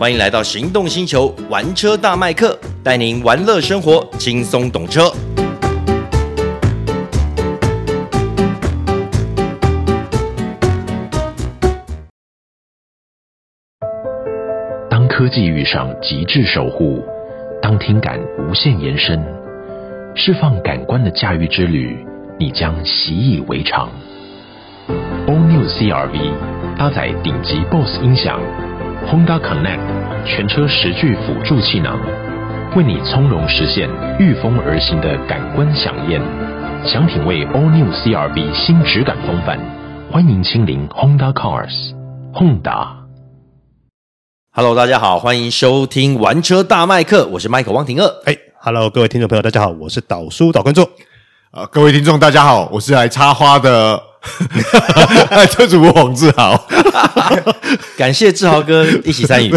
欢迎来到行动星球玩车大麦克，带您玩乐生活，轻松懂车。当科技遇上极致守护，当听感无限延伸，释放感官的驾驭之旅，你将习以为常。All New CR-V 搭载顶级 BOSE 音响。Honda Connect 全车十具辅助气囊，为你从容实现御风而行的感官饗宴。想品味 All New CR-V 新质感风范，欢迎亲临 Honda Cars。Honda。Hello，大家好，欢迎收听玩车大麦克，我是 Michael 汪廷乐。哎，Hello，各位听众朋友，大家好，我是导叔导观众。啊，各位听众大家好，我是来插花的。车主黄志豪，感谢志豪哥一起参与。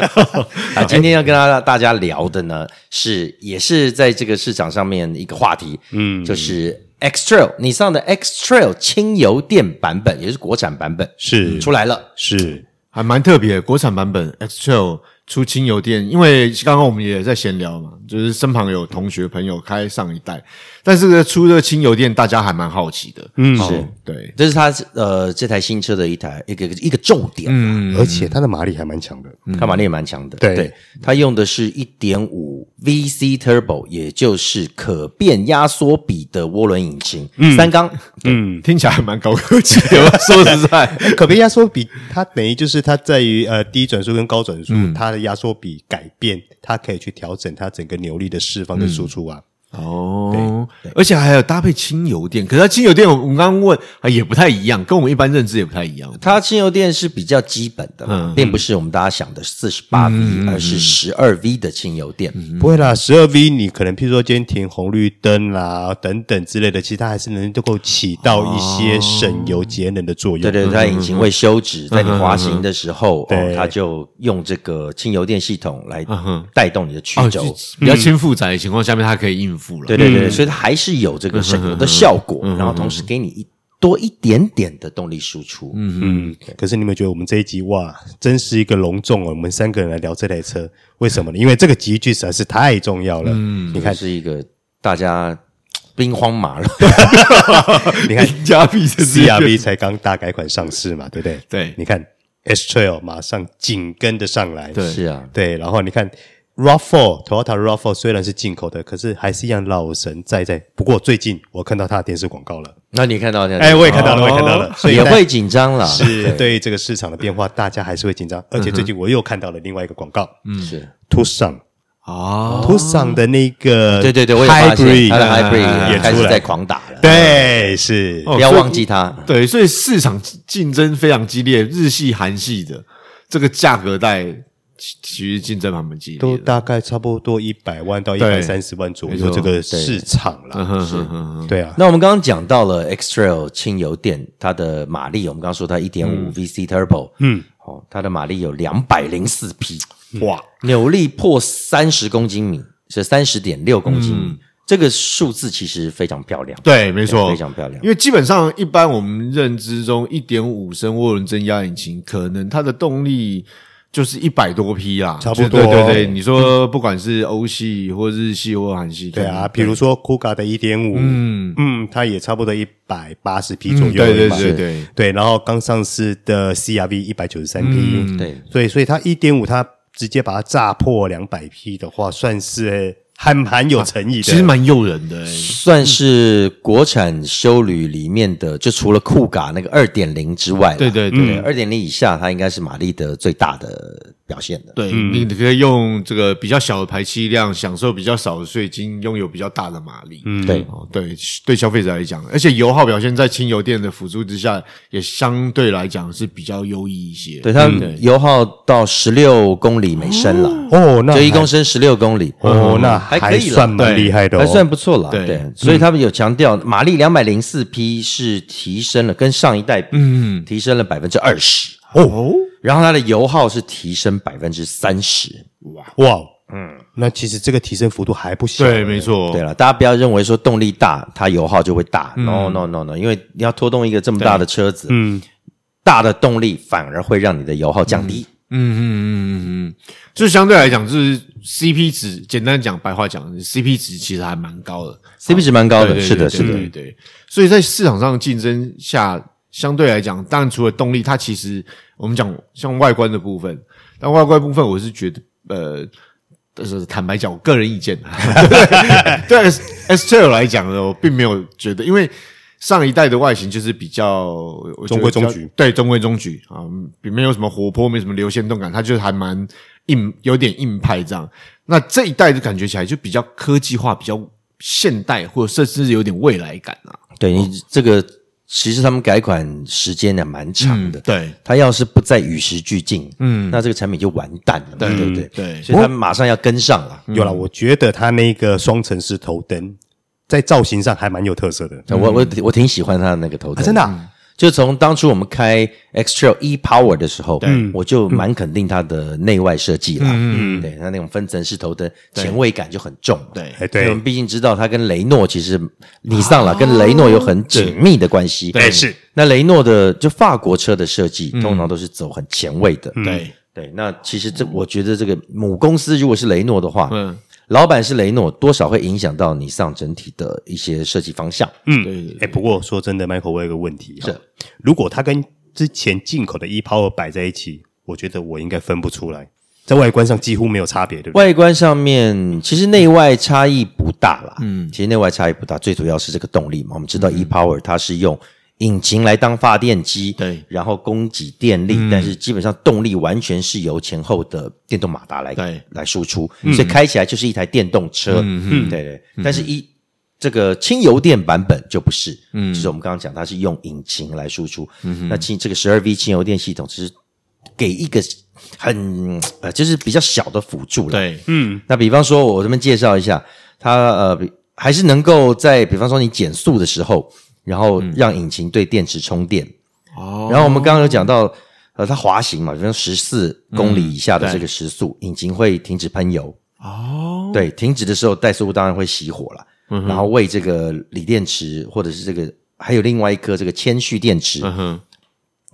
啊，今天要跟大家大家聊的呢，是也是在这个市场上面一个话题，嗯，就是 X Trail，你上的 X Trail 轻油电版本，也是国产版本，是出来了，是还蛮特别的国产版本 X Trail。出轻油电，因为刚刚我们也在闲聊嘛，就是身旁有同学朋友开上一代，但是呢，出这个轻油电，大家还蛮好奇的。嗯，是对，这是它呃这台新车的一台一个一个重点。嗯，而且它的马力还蛮强的，它马力也蛮强的。对，对，它用的是一点五 VC Turbo，也就是可变压缩比的涡轮引擎，嗯、三缸。嗯，听起来还蛮高科技的。说实在，可变压缩比它等于就是它在于呃低转速跟高转速，嗯、它的。压缩比改变，它可以去调整它整个扭力的释放跟输出啊。哦，而且还有搭配轻油电，可是它轻油电我们刚刚问啊也不太一样，跟我们一般认知也不太一样。它轻油电是比较基本的，嗯，并不是我们大家想的四十八 V，而是十二 V 的轻油电。不会啦，十二 V 你可能譬如说今天停红绿灯啦等等之类的，其实它还是能够起到一些省油节能的作用。对对，它引擎会休止，在你滑行的时候，对，它就用这个轻油电系统来带动你的曲轴，比较轻负载的情况下面，它可以应付。对对对，所以它还是有这个省油的效果，然后同时给你一多一点点的动力输出。嗯嗯。可是你们觉得我们这一集哇，真是一个隆重哦！我们三个人来聊这台车，为什么呢？因为这个集聚实在是太重要了。嗯，你看是一个大家兵荒马乱。你看加 B CR-V 才刚大改款上市嘛，对不对？对。你看 S Trail 马上紧跟着上来。对，是啊。对，然后你看。RAV4 Toyota RAV4 虽然是进口的，可是还是一样老神在在。不过最近我看到他的电视广告了，那你看到？哎，我也看到了，我也看到了，所以也会紧张了。是对这个市场的变化，大家还是会紧张。而且最近我又看到了另外一个广告，嗯，是 Tucson 啊，Tucson 的那个对对对，我也发现它的 Hybrid 也开始在狂打了。对，是不要忘记它。对，所以市场竞争非常激烈，日系、韩系的这个价格带。其实竞争蛮激烈，都大概差不多一百万到一百三十万左右这个市场了。是，对啊。那我们刚刚讲到了 X Trail 轻油电，它的马力，我们刚刚说它一点五 VC Turbo，嗯，哦，它的马力有两百零四匹，哇，扭力破三十公斤米，是三十点六公斤米，这个数字其实非常漂亮。对，没错，非常漂亮。因为基本上一般我们认知中一点五升涡轮增压引擎，可能它的动力。就是一百多批啦，差不多。对对对，你说不管是欧系或日系或韩系，对啊，比如说 Kuga 的一点五，嗯嗯，它也差不多一百八十批左右，对对对对对。然后刚上市的 CR-V 一百九十三批，对，所以所以它一点五，它直接把它炸破两百批的话，算是。还蛮有诚意的，其实蛮诱人的，算是国产修旅里面的，就除了酷嘎那个二点零之外，对对对，二点零以下，它应该是马力的最大的表现的。对，你可以用这个比较小的排气量，享受比较少的税金，拥有比较大的马力。嗯，对，对，对消费者来讲，而且油耗表现在轻油电的辅助之下，也相对来讲是比较优异一些。对，它油耗到十六公里每升了，哦，那就一公升十六公里，哦，那。还可以算蛮厉害的，还算不错了。对，所以他们有强调马力两百零四匹是提升了，跟上一代比，嗯，提升了百分之二十。哦。然后它的油耗是提升百分之三十，哇。哇，嗯，那其实这个提升幅度还不小。对，没错。对了，大家不要认为说动力大，它油耗就会大。No No No No，因为你要拖动一个这么大的车子，嗯，大的动力反而会让你的油耗降低。嗯嗯嗯嗯嗯嗯，就相对来讲，就是 CP 值，简单讲，白话讲，CP 值其实还蛮高的，CP 值蛮高的，是的，是的，对对。所以在市场上竞争下，相对来讲，当然除了动力，它其实我们讲像外观的部分，但外观部分，我是觉得，呃，但是坦白讲，我个人意见，对 S Trail 来讲呢，我并没有觉得，因为。上一代的外形就是比较中规中矩，对，中规中矩啊，比没有什么活泼，没什么流线动感，它就是还蛮硬，有点硬派这样。那这一代就感觉起来就比较科技化，比较现代，或者甚至有点未来感啊。对你这个，其实他们改款时间也蛮长的。嗯、对，他要是不再与时俱进，嗯，那这个产品就完蛋了。对对对对，所以他们马上要跟上了。有了，我觉得它那个双层式头灯。在造型上还蛮有特色的，我我我挺喜欢它的那个头灯，真的。就从当初我们开 X Trail E Power 的时候，我就蛮肯定它的内外设计了。嗯，对，它那种分层式头灯，前卫感就很重。对，对，我们毕竟知道它跟雷诺其实你上了，跟雷诺有很紧密的关系。对，是。那雷诺的就法国车的设计，通常都是走很前卫的。对，对。那其实这我觉得这个母公司如果是雷诺的话，嗯。老板是雷诺，多少会影响到你上整体的一些设计方向。嗯，对对。哎，不过说真的，Michael，我有个问题是，如果它跟之前进口的 ePower 摆在一起，我觉得我应该分不出来，在外观上几乎没有差别，对不对？外观上面其实内外差异不大啦。嗯，其实内外差异不大，最主要是这个动力嘛。我们知道 ePower 它是用。引擎来当发电机，对，然后供给电力，嗯、但是基本上动力完全是由前后的电动马达来对。来输出，嗯、所以开起来就是一台电动车，嗯对对。嗯、但是一这个轻油电版本就不是，嗯，就是我们刚刚讲它是用引擎来输出，嗯哼，那轻这个十二 V 轻油电系统只是给一个很呃就是比较小的辅助了，对，嗯。那比方说我这边介绍一下，它呃还是能够在比方说你减速的时候。然后让引擎对电池充电。哦。然后我们刚刚有讲到，呃，它滑行嘛，比如十四公里以下的这个时速，引擎会停止喷油。哦。对，停止的时候怠速当然会熄火了。嗯。然后为这个锂电池或者是这个还有另外一颗这个铅蓄电池，嗯，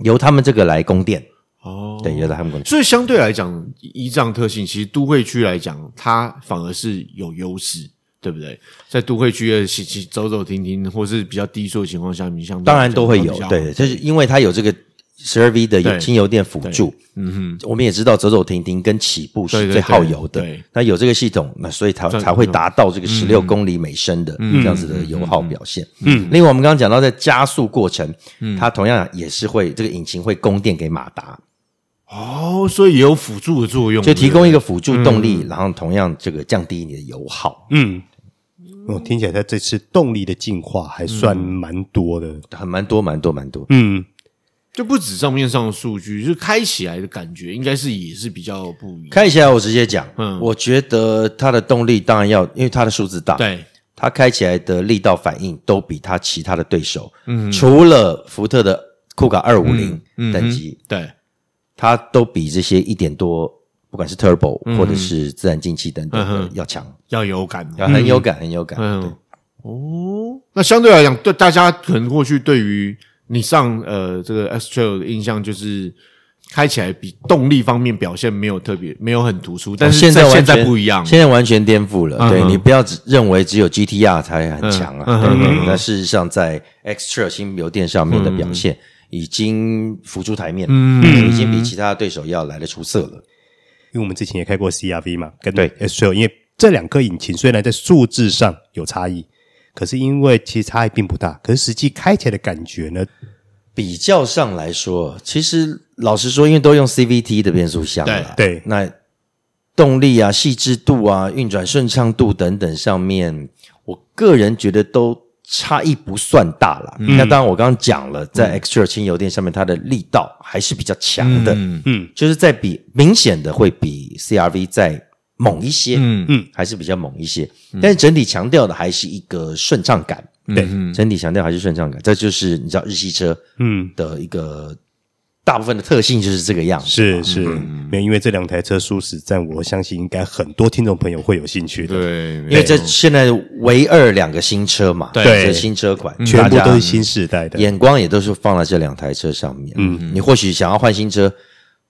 由他们这个来供电。哦。对，由他们供电。所以相对来讲，依这样特性，其实都会区来讲，它反而是有优势。对不对？在都会区的走走停停，或是比较低速的情况下，你像当然都会有，对，就是因为它有这个十二 V 的轻油电辅助。嗯哼，我们也知道走走停停跟起步是最耗油的。对，那有这个系统，那所以它才会达到这个十六公里每升的这样子的油耗表现。嗯，另外我们刚刚讲到在加速过程，它同样也是会这个引擎会供电给马达。哦，所以也有辅助的作用，就提供一个辅助动力，然后同样这个降低你的油耗。嗯。我听起来，它这次动力的进化还算蛮多的，还蛮多，蛮多，蛮多。嗯，就不止账面上的数据，就是开起来的感觉，应该是也是比较不一样。开起来，我直接讲，嗯，我觉得它的动力当然要，因为它的数字大，对，它开起来的力道反应都比它其他的对手，嗯，除了福特的酷卡二五零等级，对，它都比这些一点多。不管是 Turbo 或者是自然进气等等的要强，要有感，要很有感，很有感。对，哦，那相对来讲，对大家可能过去对于你上呃这个 X Trail 的印象就是开起来比动力方面表现没有特别，没有很突出。但是现在现在不一样，现在完全颠覆了。对，你不要只认为只有 GTR 才很强啊。那事实上，在 X Trail 新油电上面的表现已经浮出台面，嗯，已经比其他对手要来的出色了。因为我们之前也开过 CRV 嘛，跟对 S Trail，因为这两颗引擎虽然在数字上有差异，可是因为其实差异并不大，可是实际开起来的感觉呢，比较上来说，其实老实说，因为都用 CVT 的变速箱了，对，那动力啊、细致度啊、运转顺畅度等等上面，我个人觉得都。差异不算大了，嗯、那当然我刚刚讲了，在 X Trail 轻油电上面，它的力道还是比较强的，嗯，嗯。就是在比明显的会比 CRV 再猛一些，嗯。嗯，还是比较猛一些，嗯、但是整体强调的还是一个顺畅感，对，嗯、整体强调还是顺畅感，这就是你知道日系车，嗯的一个。大部分的特性就是这个样子，是是，没有，因为这两台车舒适战，我相信应该很多听众朋友会有兴趣的。对，因为这现在唯二两个新车嘛，对，新车款，全部都是新时代的，眼光也都是放在这两台车上面。嗯，你或许想要换新车，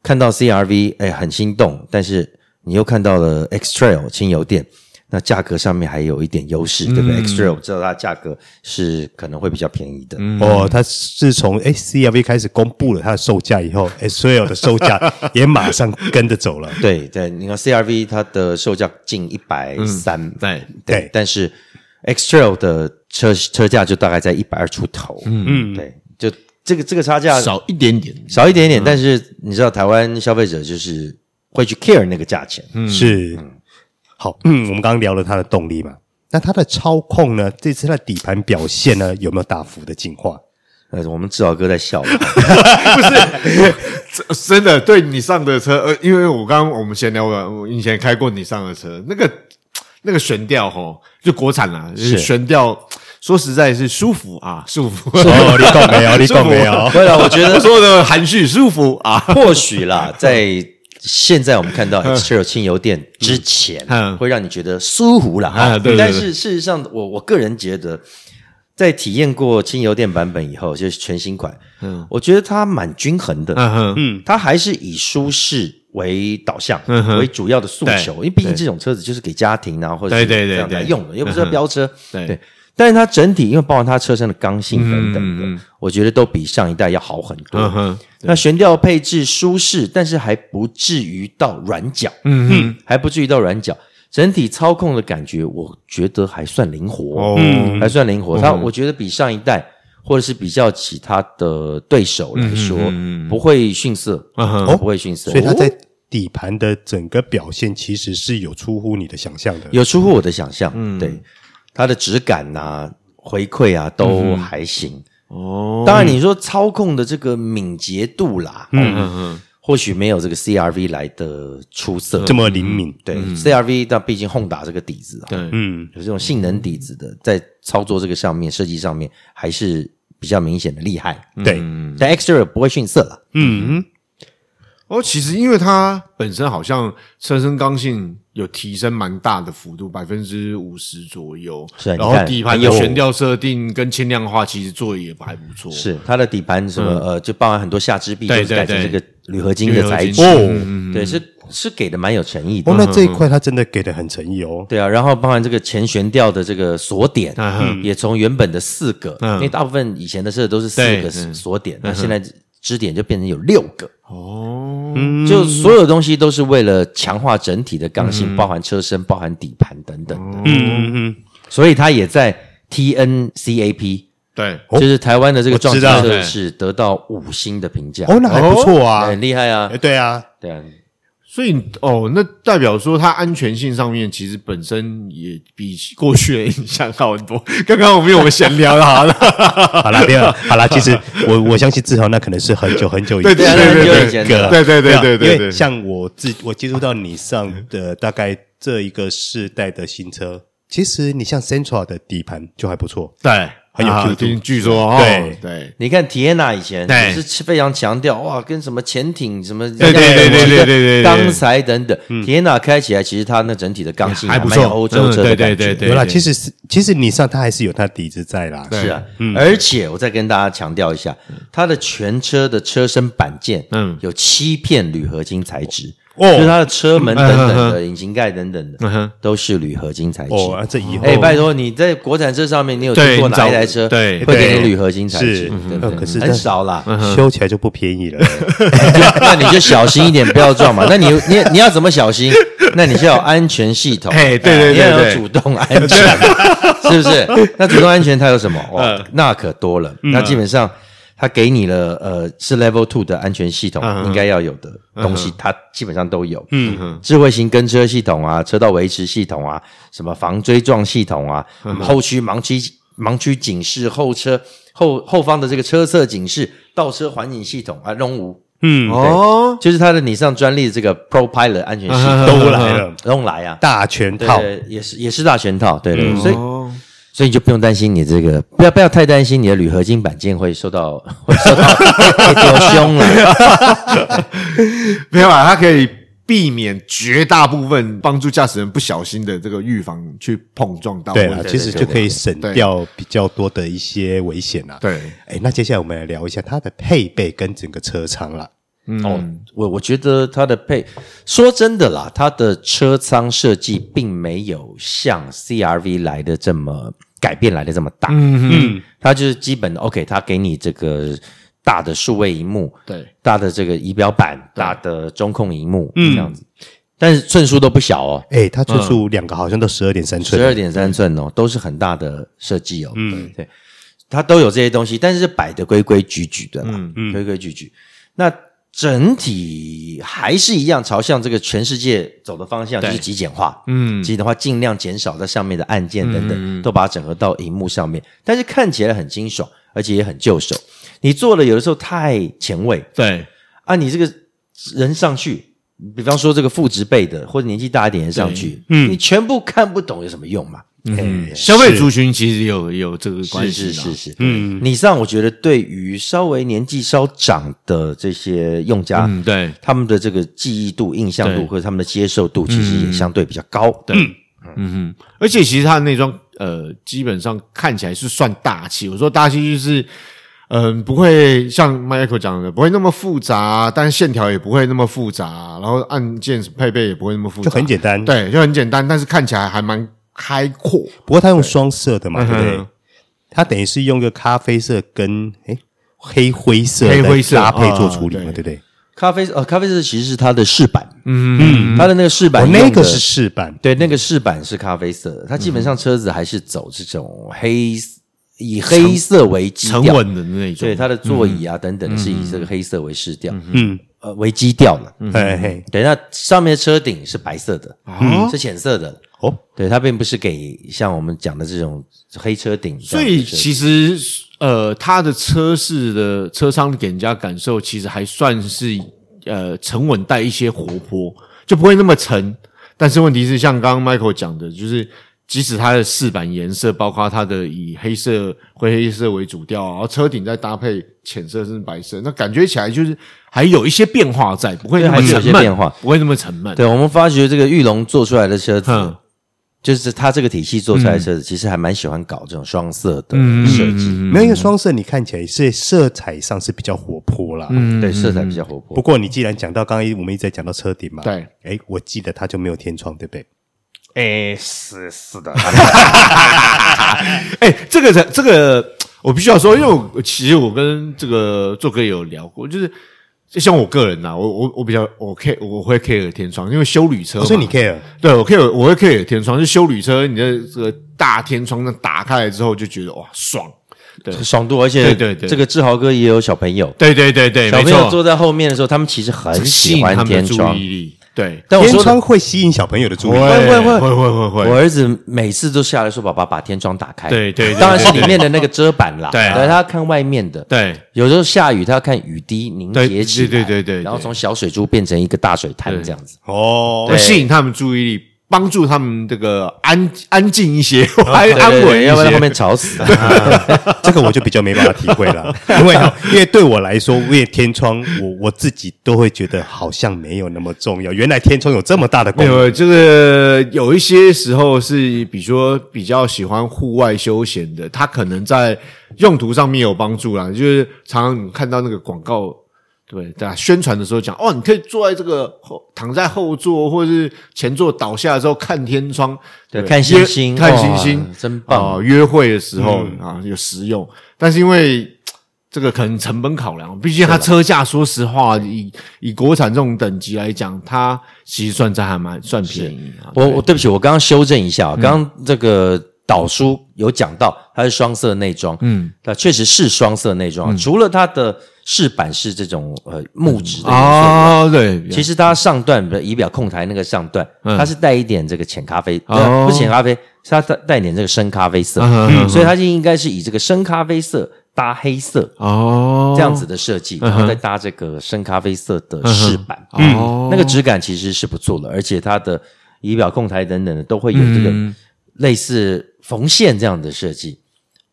看到 CRV，哎，很心动，但是你又看到了 X Trail 轻油电。那价格上面还有一点优势，对不对？X-Trail 我知道它价格是可能会比较便宜的。嗯、哦，它是从哎 CRV 开始公布了它的售价以后，X-Trail 的售价 也马上跟着走了。对对，你看 CRV 它的售价近一百三，对。对，但是 X-Trail 的车车价就大概在一百二出头。嗯。嗯，对，就这个这个差价少一点点，少一点点，嗯、但是你知道台湾消费者就是会去 care 那个价钱，嗯、是。嗯好，嗯，我们刚刚聊了它的动力嘛，那它的操控呢？这次它的底盘表现呢，有没有大幅的进化？呃，我们志豪哥在笑，不是，真的，对你上的车，呃，因为我刚刚我们闲聊了，我以前开过你上的车，那个那个悬吊哦，就国产啦，是悬吊，说实在是舒服啊，舒服。哦，你懂没有？你懂没有？对了，我觉得说的含蓄，舒服啊，或许啦，在。现在我们看到 X-Trail 轻油电之前，会让你觉得舒服了哈。但是事实上，我我个人觉得，在体验过轻油电版本以后，就是全新款，嗯，我觉得它蛮均衡的。嗯，它还是以舒适为导向，为主要的诉求。因为毕竟这种车子就是给家庭啊，或者是这样来用的，又不是要飙车。对。但是它整体，因为包含它车身的刚性等等的，我觉得都比上一代要好很多。那悬吊配置舒适，但是还不至于到软脚，嗯哼，还不至于到软脚。整体操控的感觉，我觉得还算灵活，嗯，还算灵活。它我觉得比上一代，或者是比较其他的对手来说，不会逊色，不会逊色。所以它在底盘的整个表现，其实是有出乎你的想象的，有出乎我的想象，嗯，对。它的质感呐、啊、回馈啊都还行哦。当然，你说操控的这个敏捷度啦，嗯嗯嗯，或许没有这个 CRV 来的出色，这么灵敏。对，CRV 但毕竟 Honda 这个底子啊，对，嗯，有这种性能底子的，在操作这个上面、设计上面还是比较明显的厉害。对，但 X-Trail 不会逊色了。嗯。哦，其实因为它本身好像车身刚性有提升蛮大的幅度，百分之五十左右。是，然后底盘的悬吊设定跟轻量化，其实做的也还不错。是，它的底盘什么呃，就包含很多下支臂都是改成这个铝合金的材质。哦，对，是是给的蛮有诚意的。哦，那这一块它真的给的很诚意哦。对啊，然后包含这个前悬吊的这个锁点，也从原本的四个，因为大部分以前的车都是四个锁点，那现在支点就变成有六个。哦，就所有东西都是为了强化整体的刚性，包含车身、包含底盘等等的。嗯嗯，所以它也在 TNCAP，对，就是台湾的这个撞击测试得到五星的评价。哦，那还不错啊，很厉害啊。对啊，对啊。所以哦，那代表说它安全性上面其实本身也比过去的印象好很多。刚刚我们有个闲聊了，好了，好了，别了，好了。其实我我相信志豪那可能是很久很久以前，对对对对对对对对，因为像我自我接触到你上的大概这一个世代的新车，其实你像 Central 的底盘就还不错，对。很有 Q 度，据说对。对，你看 Teana 以前也是非常强调哇，跟什么潜艇什么对对对对对对钢材等等，Teana 开起来其实它那整体的刚性还不错，欧洲车的感觉。有啦，其实是其实你上它还是有它底子在啦，是啊，而且我再跟大家强调一下，它的全车的车身板件，嗯，有七片铝合金材质。哦，就是它的车门等等的引擎盖等等的，都是铝合金材质。哦，这以后哎，拜托你在国产车上面，你有听过哪一台车对会给你铝合金材质？可是很少啦，修起来就不便宜了。那你就小心一点，不要撞嘛。那你你你要怎么小心？那你就要安全系统。哎，对对对，你要有主动安全，是不是？那主动安全它有什么？哦，那可多了。那基本上。它给你了，呃，是 Level Two 的安全系统应该要有的东西，它基本上都有。嗯哼，智慧型跟车系统啊，车道维持系统啊，什么防追撞系统啊，后驱盲区盲区警示，后车后后方的这个车侧警示，倒车环影系统啊，龙无。嗯，哦，就是它的你上专利的这个 Pro Pilot 安全系统 都来了，都来啊，大全套，也是也是大全套，对对，所以。所以你就不用担心你这个，不要不要太担心你的铝合金板件会受到 会受到 会丢凶了。没有啊，它可以避免绝大部分帮助驾驶人不小心的这个预防去碰撞到。对啊，其实就可以省掉比较多的一些危险啊。对，哎，那接下来我们来聊一下它的配备跟整个车舱了。嗯、哦，我我觉得它的配，说真的啦，它的车舱设计并没有像 CRV 来的这么改变来的这么大。嗯嗯，它就是基本的 OK，它给你这个大的数位荧幕，对，大的这个仪表板，大的中控荧幕，嗯，这样子。但是寸数都不小哦，哎，它寸数两个好像都十二点三寸，十二点三寸哦，都是很大的设计哦。嗯，对，它都有这些东西，但是摆的规规矩矩的，嗯。嗯，规规矩矩。那整体还是一样朝向这个全世界走的方向，就是极简化。嗯，极简化，尽量减少在上面的按键等等，都把它整合到荧幕上面。但是看起来很清爽，而且也很就手。你做的有的时候太前卫。对啊，你这个人上去，比方说这个副职辈的或者年纪大一点的上去，嗯，你全部看不懂有什么用嘛？嗯，消费族群其实有有这个关系，是是是，嗯，你上我觉得对于稍微年纪稍长的这些用家，嗯，对。他们的这个记忆度、印象度和他们的接受度，其实也相对比较高，对，嗯哼，而且其实它的内装，呃，基本上看起来是算大气。我说大气就是，嗯，不会像 Michael 讲的，不会那么复杂，但是线条也不会那么复杂，然后按键配备也不会那么复杂，就很简单，对，就很简单，但是看起来还蛮。开阔，不过它用双色的嘛，对不对？它等于是用个咖啡色跟诶黑灰色黑灰色搭配做处理嘛，对不对？咖啡呃，咖啡色其实是它的饰板，嗯嗯，它的那个饰板，那个是饰板，对，那个饰板是咖啡色的。它基本上车子还是走这种黑，以黑色为基调，沉稳的那种。对，它的座椅啊等等是以这个黑色为饰调，嗯呃为基调了。嘿嘿，对，那上面的车顶是白色的，是浅色的。哦，对，它并不是给像我们讲的这种黑车顶，所以其实呃，它的车室的车舱给人家感受其实还算是呃沉稳带一些活泼，就不会那么沉。但是问题是，像刚刚 Michael 讲的，就是即使它的饰板颜色，包括它的以黑色、灰黑色为主调，然后车顶再搭配浅色甚至白色，那感觉起来就是还有一些变化在，不会那么沉闷，变化不会那么沉闷。对，我们发觉这个玉龙做出来的车子。嗯就是它这个体系做出来的车子，其实还蛮喜欢搞这种双色的设计。没有一个双色，你看起来是色彩上是比较活泼啦。嗯，对，色彩比较活泼。不过你既然讲到刚刚我们一直在讲到车顶嘛，对，哎，我记得它就没有天窗，对不对？哎，是是的。哎，这个这个我必须要说，因为我其实我跟这个做哥有聊过，就是。就像我个人呐，我我我比较我 care 我会 care 天窗，因为修旅车，所以你 care？对，我 care 我会 care 天窗，就修旅车，你的这个大天窗那打开来之后，就觉得哇爽，对，爽度，而且对对对，这个志豪哥也有小朋友，对对对对，小朋友坐在后面的时候，他们其实很喜欢天窗。对，但我天窗会吸引小朋友的注意，会会会会会会会。我儿子每次都下来说：“爸爸，把天窗打开。”对对，当然是里面的那个遮板啦。对，他要看外面的。对，有时候下雨，他要看雨滴凝结起来。对对对对，然后从小水珠变成一个大水潭这样子。哦，吸引他们注意力。帮助他们这个安安静一些，安安稳一些，要不然后面吵死。这个我就比较没办法体会了，因为因为对我来说，因为天窗，我我自己都会觉得好像没有那么重要。原来天窗有这么大的功能。有这个有一些时候是，比如说比较喜欢户外休闲的，他可能在用途上面有帮助啦。就是常常你看到那个广告。对，在宣传的时候讲哦，你可以坐在这个后，躺在后座或者是前座倒下的时候看天窗，对，看星星，看星星，真棒。约会的时候啊，有实用，但是因为这个可能成本考量，毕竟它车价，说实话，以以国产这种等级来讲，它其实算在还蛮算便宜。我我对不起，我刚刚修正一下，刚刚这个。导书有讲到它是双色内装，嗯，那确实是双色内装。除了它的饰板是这种呃木质的哦，对，其实它上段的仪表控台那个上段，它是带一点这个浅咖啡，不是浅咖啡，是它带带点这个深咖啡色，所以它就应该是以这个深咖啡色搭黑色哦，这样子的设计，然后再搭这个深咖啡色的饰板，嗯，那个质感其实是不错的，而且它的仪表控台等等的都会有这个类似。缝线这样的设计。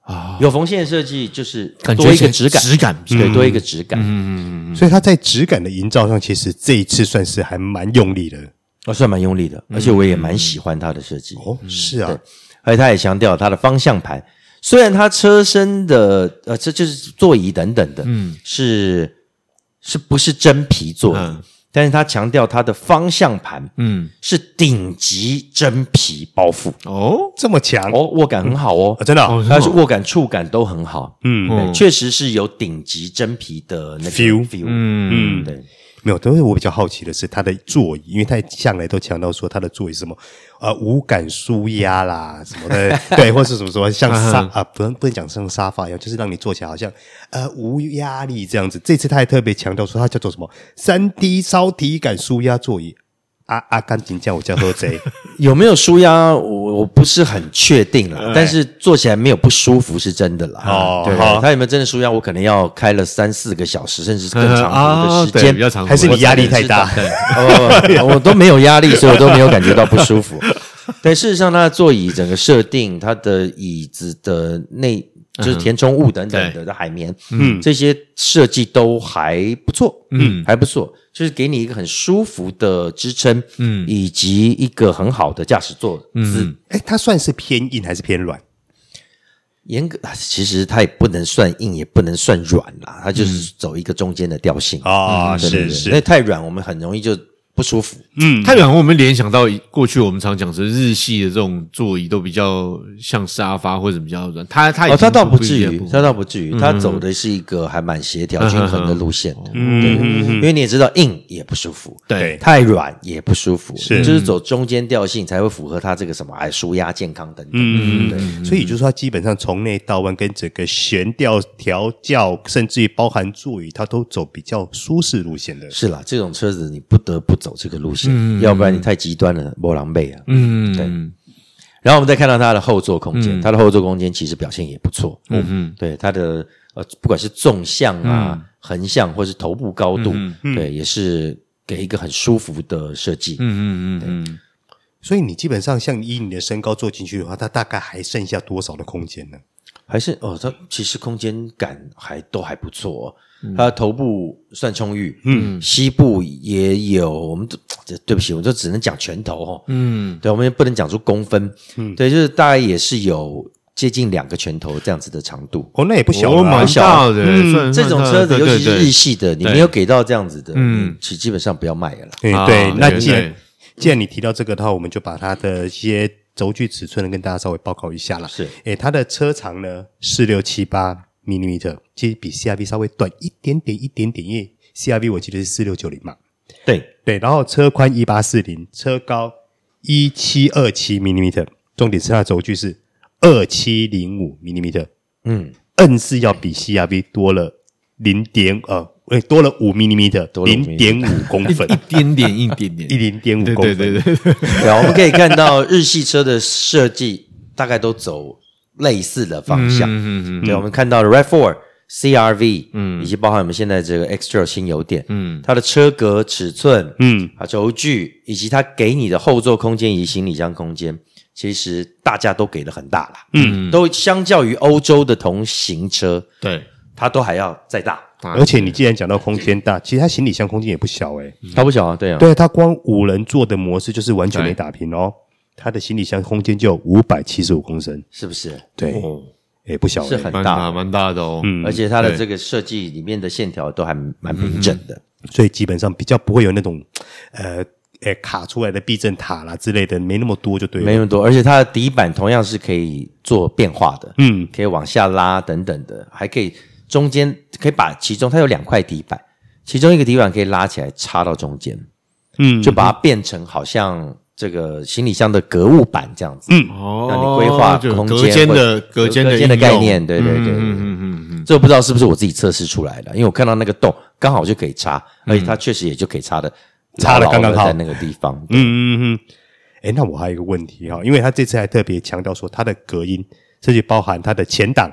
啊，有缝线设计就是多一个质感，质感。对，多一个质感。嗯嗯嗯，所以它在质感的营造上，其实这一次算是还蛮用力的，哦，算蛮用力的，而且我也蛮喜欢它的设计。哦，是啊，而且他也强调它的方向盘，虽然它车身的呃，这就是座椅等等的，嗯，是是不是真皮座椅？嗯但是他强调他的方向盘，嗯，是顶级真皮包覆哦，这么强？哦，握感很好哦，啊、真的、哦，它是握感触感都很好，嗯，确实是有顶级真皮的那个 feel feel，嗯。嗯，对。没有，但是我比较好奇的是它的座椅，因为他向来都强调说它的座椅是什么呃无感舒压啦 什么的，对，或是什么什么像沙啊、呃，不能不能讲像沙发一样，就是让你坐起来好像呃无压力这样子。这次他还特别强调说它叫做什么三 D 超体感舒压座椅。阿阿甘紧叫我叫喝贼，有没有舒压？我我不是很确定了，但是坐起来没有不舒服是真的啦。哦，对，他有没有真的舒压？我可能要开了三四个小时，甚至更长的时间，比较长，还是你压力太大？哦，我都没有压力，所以我都没有感觉到不舒服。但事实上，它的座椅整个设定，它的椅子的内就是填充物等等的的海绵，嗯，这些设计都还不错，嗯，还不错。就是给你一个很舒服的支撑，嗯，以及一个很好的驾驶座姿。哎、嗯，它算是偏硬还是偏软？严格其实它也不能算硬，也不能算软啦，它就是走一个中间的调性啊。是是，因为太软，我们很容易就。不舒服，嗯，太软，我们联想到过去我们常讲是日系的这种座椅都比较像沙发或者比较软，它它哦，它倒不至于，它倒不至于，它走的是一个还蛮协调均衡的路线的，嗯，因为你也知道硬也不舒服，对，太软也不舒服，是，就是走中间调性才会符合它这个什么，哎舒压健康等等，嗯，对，所以就是说它基本上从内到外跟整个悬吊调教，甚至于包含座椅，它都走比较舒适路线的，是啦，这种车子你不得不走这个路线，嗯、要不然你太极端了，波狼狈啊。嗯，对。然后我们再看到它的后座空间，嗯、它的后座空间其实表现也不错。嗯嗯，对它的呃，不管是纵向啊、横、嗯、向，或是头部高度，嗯嗯、对，也是给一个很舒服的设计。嗯嗯嗯嗯。所以你基本上像以你的身高坐进去的话，它大概还剩下多少的空间呢？还是哦，它其实空间感还都还不错哦。它的头部算充裕，嗯，膝部也有，我们 这对不起，我就只能讲拳头哦，嗯，对，我们也不能讲出公分，嗯，对，就是大概也是有接近两个拳头这样子的长度，哦，那也不小，蛮大的，嗯，这种车子尤其是日系的，你没有给到这样子的，嗯，其基本上不要卖了，对对，那既然既然你提到这个的话，我们就把它的一些轴距尺寸呢跟大家稍微报告一下啦，是，诶，它的车长呢四六七八。米米特其实比 CRV 稍微短一点点，一点点，因为 CRV 我记得是四六九零嘛。对对，然后车宽一八四零，车高一七二七米米特，重点是它的轴距是二七零五米米特。嗯，硬是要比 CRV 多了零点呃，诶多了五米米特，零点五公分，一点点，一点点，一零点五公分。对对对对，然后我们可以看到日系车的设计大概都走。类似的方向，嗯嗯嗯，对，我们看到的 RAV4、CRV，嗯，以及包含我们现在这个 X-Trail 轻油电，嗯，它的车格尺寸，嗯，啊，轴距，以及它给你的后座空间以及行李箱空间，其实大家都给的很大了，嗯，都相较于欧洲的同型车，对，它都还要再大，而且你既然讲到空间大，其实它行李箱空间也不小诶，它不小啊，对啊，对，它光五人座的模式就是完全没打平哦。它的行李箱空间就有五百七十五公升，是不是？对，也不小，是很大，蛮大的哦。嗯，而且它的这个设计里面的线条都还蛮平整的，所以基本上比较不会有那种呃，诶卡出来的避震塔啦之类的，没那么多就对了，没那么多。而且它的底板同样是可以做变化的，嗯，可以往下拉等等的，还可以中间可以把其中它有两块底板，其中一个底板可以拉起来插到中间，嗯，就把它变成好像。这个行李箱的隔物板这样子，嗯，让你规划空间隔间的隔间的，的概念，对对对，嗯嗯嗯嗯，这不知道是不是我自己测试出来的，因为我看到那个洞刚好就可以插，而且它确实也就可以插的插的刚刚好。在那个地方，嗯嗯嗯，诶，那我还有一个问题哈，因为他这次还特别强调说它的隔音，甚至包含它的前挡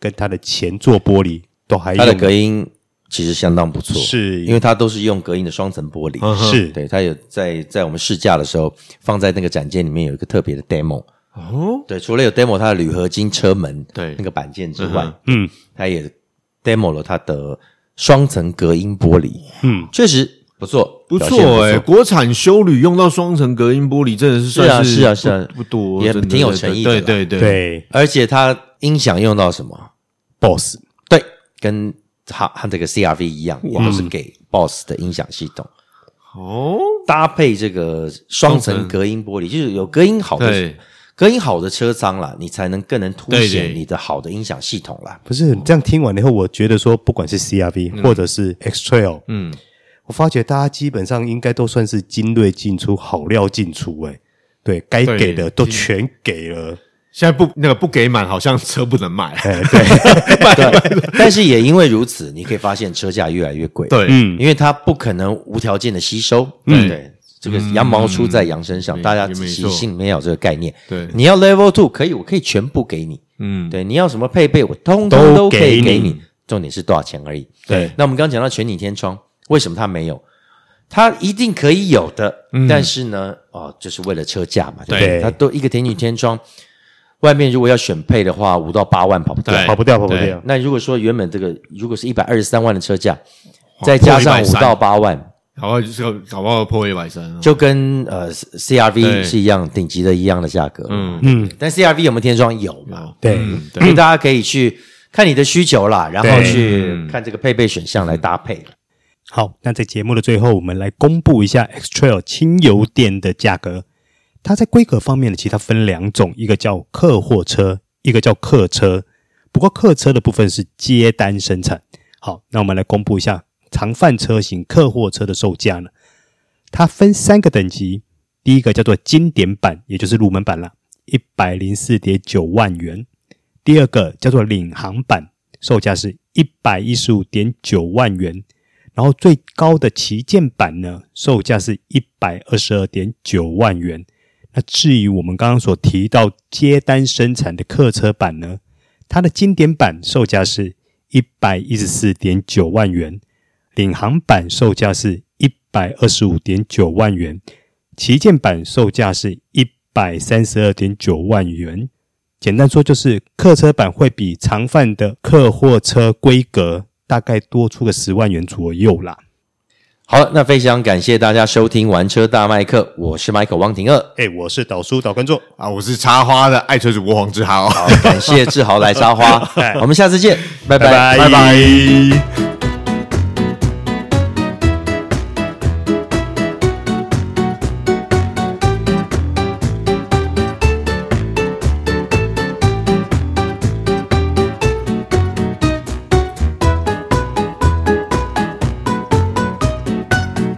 跟它的前座玻璃都还它的隔音。其实相当不错，是。因为它都是用隔音的双层玻璃，是。对，它有在在我们试驾的时候放在那个展间里面有一个特别的 demo 哦，对，除了有 demo 它的铝合金车门对。那个板件之外，嗯，它也 demo 了它的双层隔音玻璃，嗯，确实不错，不错哎，国产修旅用到双层隔音玻璃真的是是啊是啊是啊。不多，也挺有诚意的，对对对。对，而且它音响用到什么 BOSS 对跟。它和这个 CRV 一样，也都是给 BOSS 的音响系统。哦，搭配这个双层隔音玻璃，就是有隔音好的。隔音好的车舱啦，你才能更能凸显你的好的音响系统啦。不是这样听完以后，我觉得说，不管是 CRV、嗯、或者是 X Trail，嗯，我发觉大家基本上应该都算是精锐进出，好料进出、欸。哎，对该给的都全给了。现在不那个不给满，好像车不能卖。欸、对，对，但是也因为如此，你可以发现车价越来越贵。对，嗯，因为它不可能无条件的吸收。嗯，对。这个羊毛出在羊身上，嗯、大家仔细心里面有这个概念。对，你要 Level Two 可以，我可以全部给你。嗯，对，你要什么配备，我通通都可以给你。重点是多少钱而已。对，那我们刚刚讲到全景天窗，为什么它没有？它一定可以有的，嗯、但是呢，哦，就是为了车价嘛，对不对？对它都一个全景天窗，外面如果要选配的话，五到八万跑不掉，跑不掉，跑不掉。那如果说原本这个如果是一百二十三万的车价，再加上五到八万。搞不好就是搞不好破一百三，就跟呃 CRV 是一样顶级的一样的价格。嗯嗯，但 CRV 有没有天窗？有嘛？对，所以大家可以去看你的需求啦，然后去看这个配备选项来搭配。好，那在节目的最后，我们来公布一下 X Trail 轻油电的价格。它在规格方面呢，其实它分两种，一个叫客货车，一个叫客车。不过客车的部分是接单生产。好，那我们来公布一下。常范车型客货车的售价呢？它分三个等级，第一个叫做经典版，也就是入门版了，一百零四点九万元；第二个叫做领航版，售价是一百一十五点九万元；然后最高的旗舰版呢，售价是一百二十二点九万元。那至于我们刚刚所提到接单生产的客车版呢，它的经典版售价是一百一十四点九万元。领航版售价是一百二十五点九万元，旗舰版售价是一百三十二点九万元。简单说，就是客车版会比常范的客货车规格大概多出个十万元左右啦。好，那非常感谢大家收听玩车大麦克，我是 Michael 汪廷二，哎，我是导叔导观众。啊，我是插花的爱车主播黄志豪，好，感谢志豪来插花，我们下次见，拜拜，拜拜。